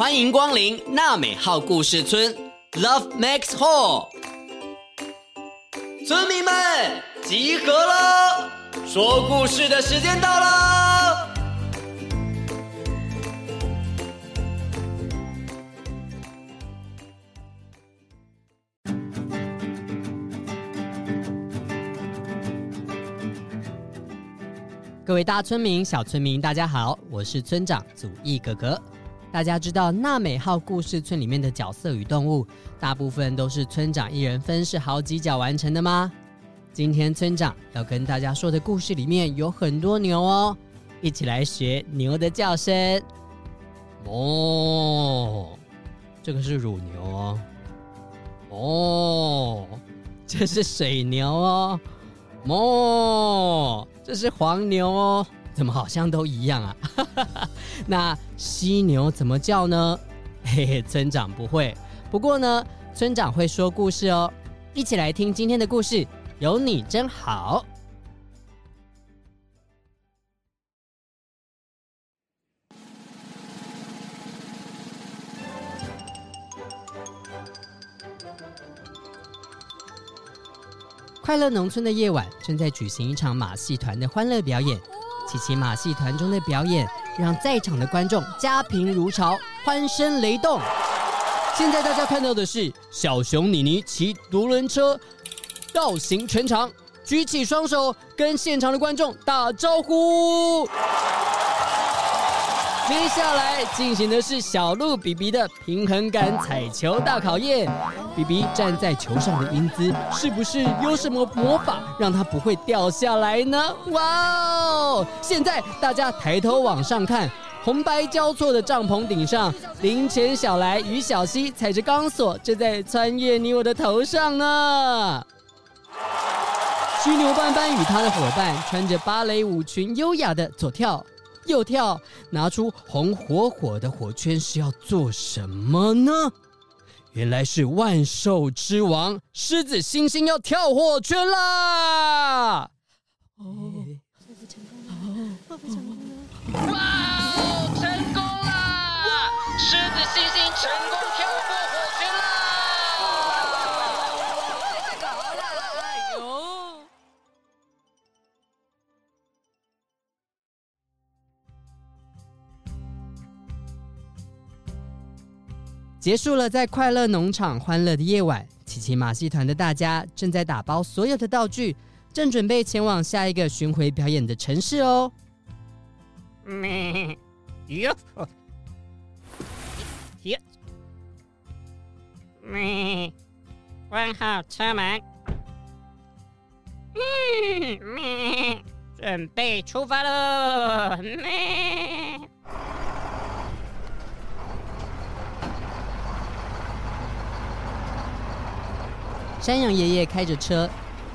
欢迎光临娜美号故事村，Love Max Hall。村民们集合了，说故事的时间到了。各位大村民、小村民，大家好，我是村长祖义哥哥。大家知道娜美号故事村里面的角色与动物，大部分都是村长一人分饰好几角完成的吗？今天村长要跟大家说的故事里面有很多牛哦，一起来学牛的叫声。哦，这个是乳牛哦。哦，这是水牛哦。哦，这是黄牛哦。怎么好像都一样啊？那犀牛怎么叫呢？嘿嘿，村长不会。不过呢，村长会说故事哦。一起来听今天的故事，有你真好。快乐农村的夜晚正在举行一场马戏团的欢乐表演。奇奇马戏团中的表演让在场的观众家贫如潮，欢声雷动。现在大家看到的是小熊妮妮骑独轮车绕行全场，举起双手跟现场的观众打招呼。接下来进行的是小鹿比比的平衡感彩球大考验。比比站在球上的英姿，是不是有什么魔法让它不会掉下来呢？哇哦！现在大家抬头往上看，红白交错的帐篷顶上，林晨小来与小溪踩着钢索，正在穿越你我的头上呢。犀牛斑斑与他的伙伴穿着芭蕾舞裙，优雅的左跳。右跳，拿出红火火的火圈是要做什么呢？原来是万兽之王狮子猩猩要跳火圈啦！哦，会不成功呢？会不成功了？哇，成功了！狮子猩猩成功结束了，在快乐农场欢乐的夜晚，奇奇马戏团的大家正在打包所有的道具，正准备前往下一个巡回表演的城市哦。咩哟哟咩，关好车门。嗯咩，准备出发喽。咩。山羊爷爷开着车，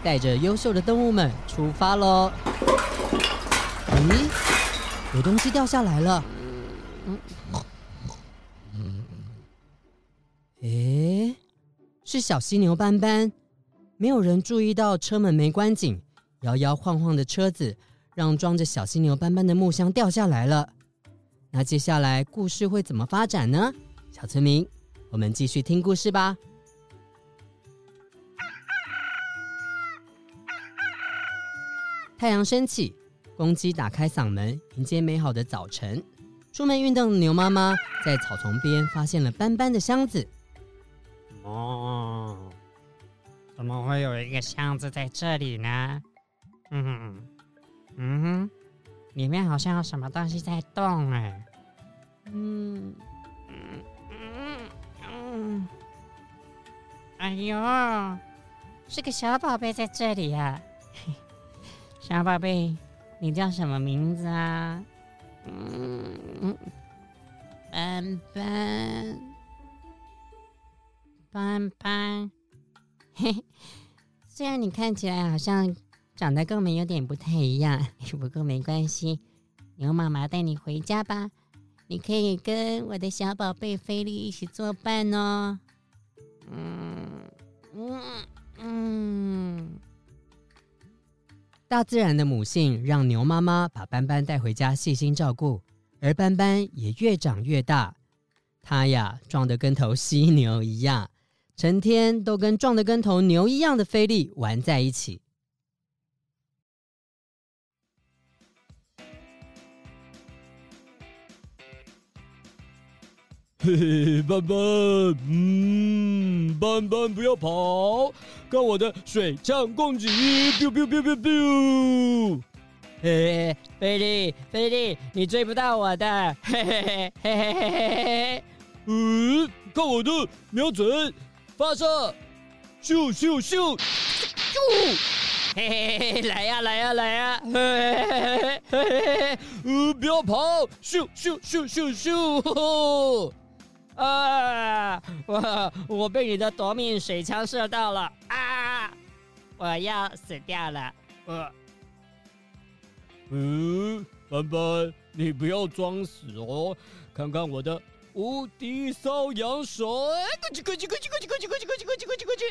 带着优秀的动物们出发喽。咦，有东西掉下来了。嗯，诶，是小犀牛斑斑。没有人注意到车门没关紧，摇摇晃晃的车子让装着小犀牛斑斑的木箱掉下来了。那接下来故事会怎么发展呢？小村民，我们继续听故事吧。太阳升起，公鸡打开嗓门迎接美好的早晨。出门运动的牛妈妈在草丛边发现了斑斑的箱子。哦，怎么会有一个箱子在这里呢？嗯哼，嗯哼，里面好像有什么东西在动哎。嗯嗯嗯嗯。哎呦，是个小宝贝在这里呀、啊。小宝贝，你叫什么名字啊？嗯，斑斑，斑斑，嘿嘿。虽然你看起来好像长得跟我们有点不太一样，不过没关系，牛妈妈带你回家吧。你可以跟我的小宝贝菲利一起作伴哦。嗯嗯嗯。大自然的母性让牛妈妈把斑斑带回家细心照顾，而斑斑也越长越大。他呀，壮得跟头犀牛一样，成天都跟壮得跟头牛一样的菲力玩在一起。嘿，斑斑，嗯，斑斑不要跑，看我的水枪攻击，biu biu biu biu biu。嘿嘿，菲力，菲力，你追不到我的，嘿嘿嘿嘿嘿嘿嘿嘿。嗯，看我的，瞄准，发射，咻咻咻，咻，嘿嘿嘿，来呀来呀来呀，嘿嘿嘿嘿嘿嘿，呃，不要跑，咻咻咻咻咻，啊，我我被你的夺命水枪射到了。啊，我要死掉了，呃，嗯，斑斑，你不要装死哦，看看我的。无敌搔痒水，咕叽咕叽咕叽咕叽咕叽咕叽咕叽咕叽咕叽咕叽，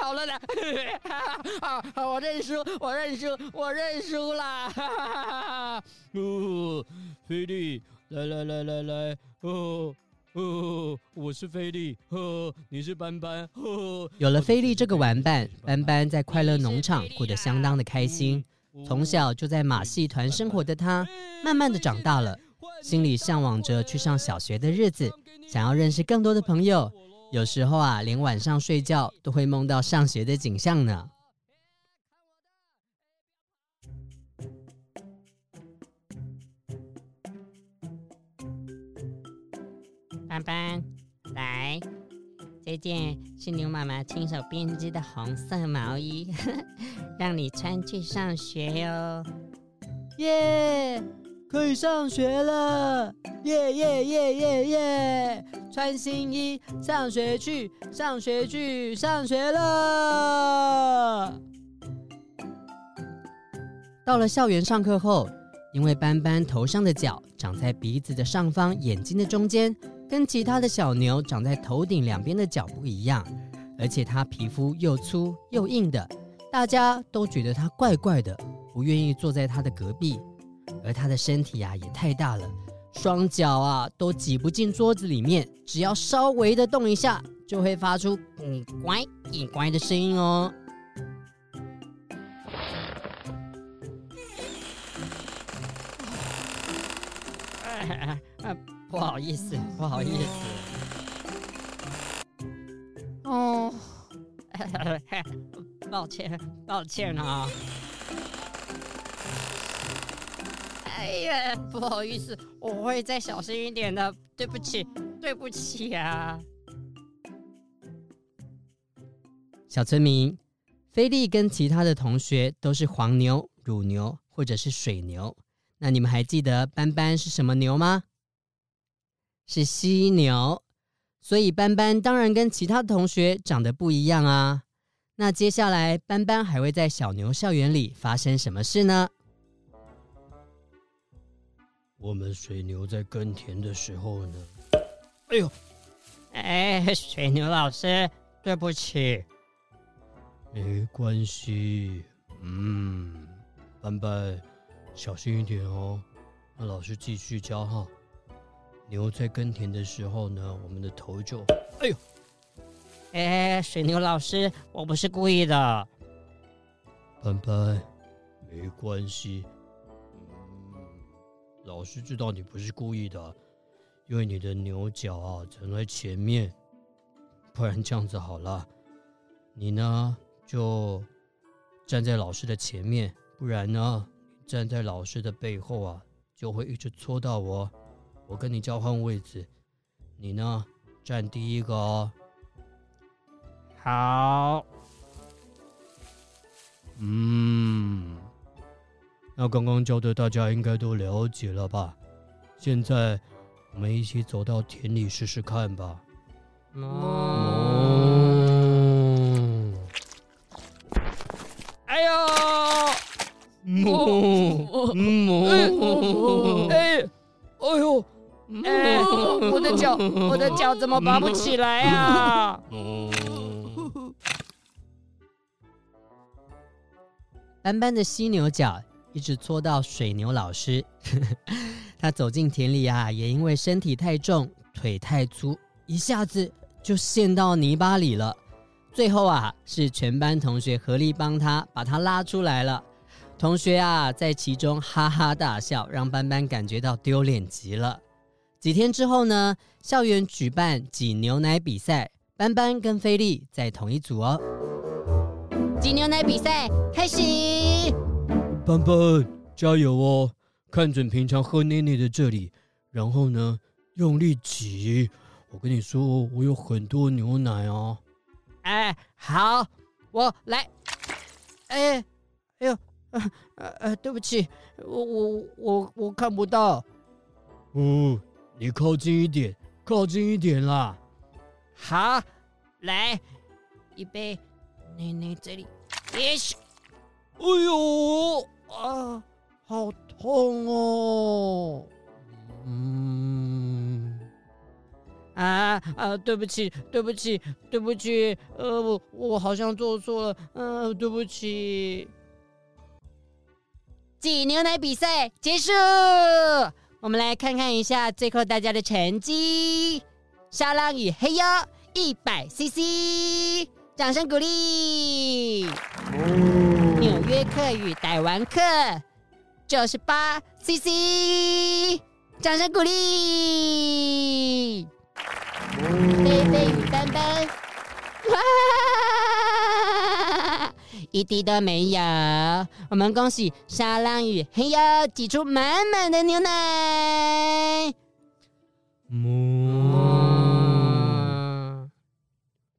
好了啦，好，我认输，我认输，我认输啦！哦，菲利，来来来来来，哦哦，我是菲利，呵，你是斑斑，呵，有了菲利这个玩伴，斑斑在快乐农场过得相当的开心。从小就在马戏团生活的他，慢慢的长大了，心里向往着去上小学的日子，想要认识更多的朋友。有时候啊，连晚上睡觉都会梦到上学的景象呢。斑斑，来。这件是牛妈妈亲手编织的红色毛衣，呵呵，让你穿去上学哟。耶，可以上学了！耶耶耶耶耶！穿新衣，上学去，上学去，上学了。到了校园上课后，因为斑斑头上的角长在鼻子的上方，眼睛的中间。跟其他的小牛长在头顶两边的角不一样，而且它皮肤又粗又硬的，大家都觉得它怪怪的，不愿意坐在它的隔壁。而它的身体啊也太大了，双脚啊都挤不进桌子里面，只要稍微的动一下，就会发出“嗯乖嗯乖”的声音哦。不好意思，不好意思。哦，抱歉，抱歉啊。哎呀，不好意思，我会再小心一点的。对不起，对不起啊。小村民，菲利跟其他的同学都是黄牛、乳牛或者是水牛。那你们还记得斑斑是什么牛吗？是犀牛，所以斑斑当然跟其他的同学长得不一样啊。那接下来斑斑还会在小牛校园里发生什么事呢？我们水牛在耕田的时候呢？哎呦，哎，水牛老师，对不起。没关系，嗯，斑斑，小心一点哦。那老师继续教哈。牛在耕田的时候呢，我们的头就……哎呦，哎，水牛老师，我不是故意的。斑斑，没关系。嗯，老师知道你不是故意的，因为你的牛角啊长在前面。不然这样子好了，你呢就站在老师的前面，不然呢站在老师的背后啊，就会一直戳到我。我跟你交换位置，你呢？站第一个哦。好。嗯，那刚刚教的大家应该都了解了吧？现在我们一起走到田里试试看吧。嗯。哎呦！母母哎！我的脚，我的脚怎么拔不起来呀？斑斑的犀牛角一直搓到水牛老师，他走进田里啊，也因为身体太重，腿太粗，一下子就陷到泥巴里了。最后啊，是全班同学合力帮他把他拉出来了。同学啊，在其中哈哈大笑，让斑斑感觉到丢脸极了。几天之后呢，校园举办挤牛奶比赛，斑斑跟菲利在同一组哦。挤牛奶比赛开始，斑斑加油哦！看准平常喝奶奶的这里，然后呢，用力挤。我跟你说，我有很多牛奶哦。哎，好，我来。哎，哎呦！呃呃呃，对不起，我我我我看不到。哦，你靠近一点，靠近一点啦。好，来一杯奶奶这里。也许，哎呦啊，好痛哦。嗯，啊啊，对不起，对不起，对不起，呃，我我好像做错了，嗯、呃，对不起。挤牛奶比赛结束，我们来看看一下最后大家的成绩。沙朗与黑妖一百 CC，掌声鼓励。纽约客与傣玩客九十八 CC，掌声鼓励。菲菲与斑斑，哇！一滴都没有。我们恭喜沙朗与嘿哟挤出满满的牛奶。嗯，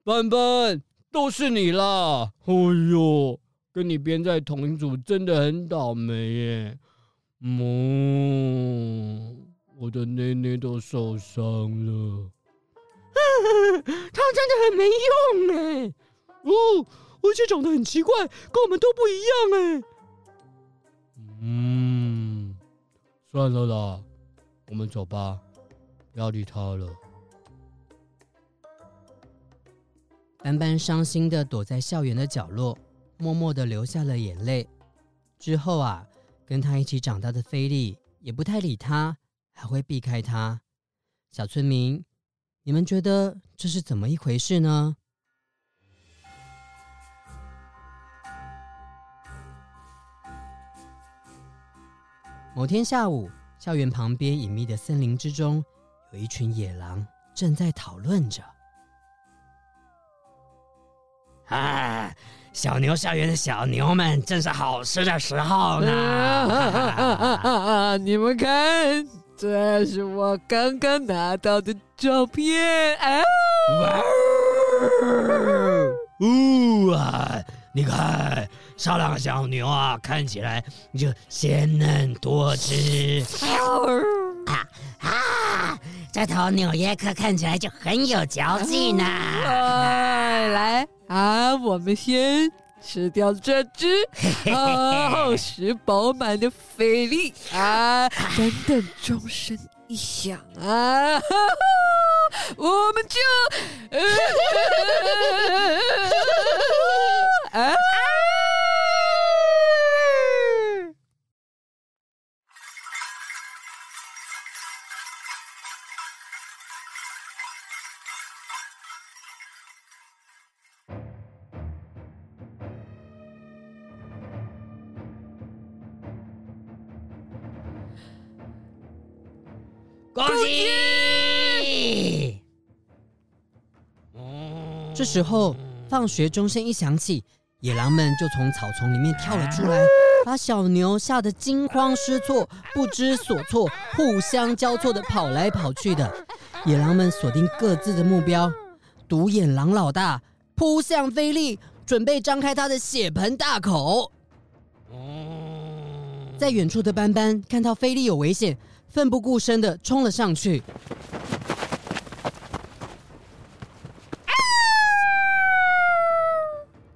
斑斑，都是你啦！哎呦，跟你编在同一组真的很倒霉耶。嗯，我的奶奶都受伤了。他真的很没用哎。哦。而且长得很奇怪，跟我们都不一样哎。嗯，算了啦，我们走吧，不要理他了。斑斑伤心的躲在校园的角落，默默的流下了眼泪。之后啊，跟他一起长大的菲利也不太理他，还会避开他。小村民，你们觉得这是怎么一回事呢？某天下午，校园旁边隐秘的森林之中，有一群野狼正在讨论着。啊，小牛校园的小牛们正是好吃的时候呢！啊啊啊啊、你们看，这是我刚刚拿到的照片啊！哇哦啊！你看。沙朗小牛啊，看起来就鲜嫩多汁。啊啊！这头纽约客看起来就很有嚼劲呢。哎，来啊，我们先吃掉这只厚实饱满的菲力啊！等等钟声一响啊，我们就啊。啊恭喜！这时候，放学钟声一响起，野狼们就从草丛里面跳了出来，把小牛吓得惊慌失措、不知所措，互相交错的跑来跑去的。野狼们锁定各自的目标，独眼狼老大扑向菲利，准备张开他的血盆大口。在远处的斑斑看到菲利有危险。奋不顾身的冲了上去，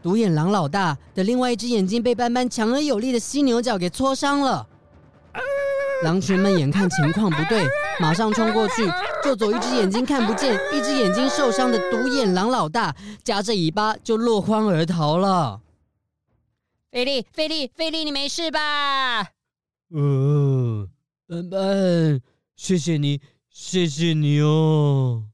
独眼狼老大的另外一只眼睛被斑斑强而有力的犀牛角给戳伤了。狼群们眼看情况不对，马上冲过去救走一只眼睛看不见、一只眼睛受伤的独眼狼老大，夹着尾巴就落荒而逃了。菲力，菲力，菲力，你没事吧？嗯。斑斑，谢谢你，谢谢你哦。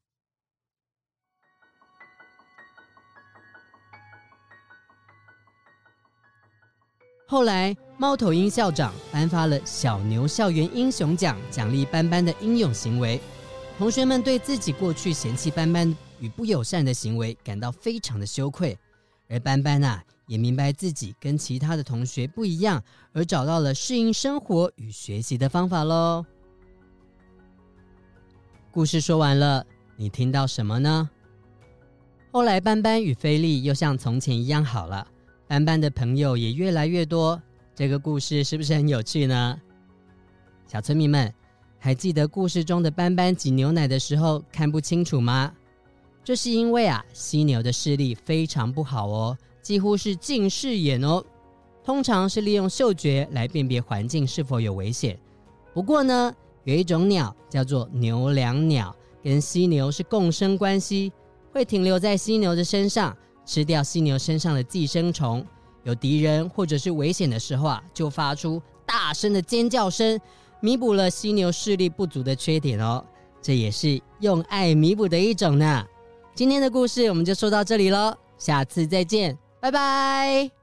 后来，猫头鹰校长颁发了小牛校园英雄奖，奖励斑斑的英勇行为。同学们对自己过去嫌弃斑斑与不友善的行为感到非常的羞愧，而斑斑啊，也明白自己跟其他的同学不一样，而找到了适应生活与学习的方法喽。故事说完了，你听到什么呢？后来，斑斑与菲利又像从前一样好了，斑斑的朋友也越来越多。这个故事是不是很有趣呢？小村民们，还记得故事中的斑斑挤牛奶的时候看不清楚吗？这是因为啊，犀牛的视力非常不好哦。几乎是近视眼哦，通常是利用嗅觉来辨别环境是否有危险。不过呢，有一种鸟叫做牛椋鸟，跟犀牛是共生关系，会停留在犀牛的身上，吃掉犀牛身上的寄生虫。有敌人或者是危险的时候啊，就发出大声的尖叫声，弥补了犀牛视力不足的缺点哦。这也是用爱弥补的一种呢。今天的故事我们就说到这里喽，下次再见。拜拜！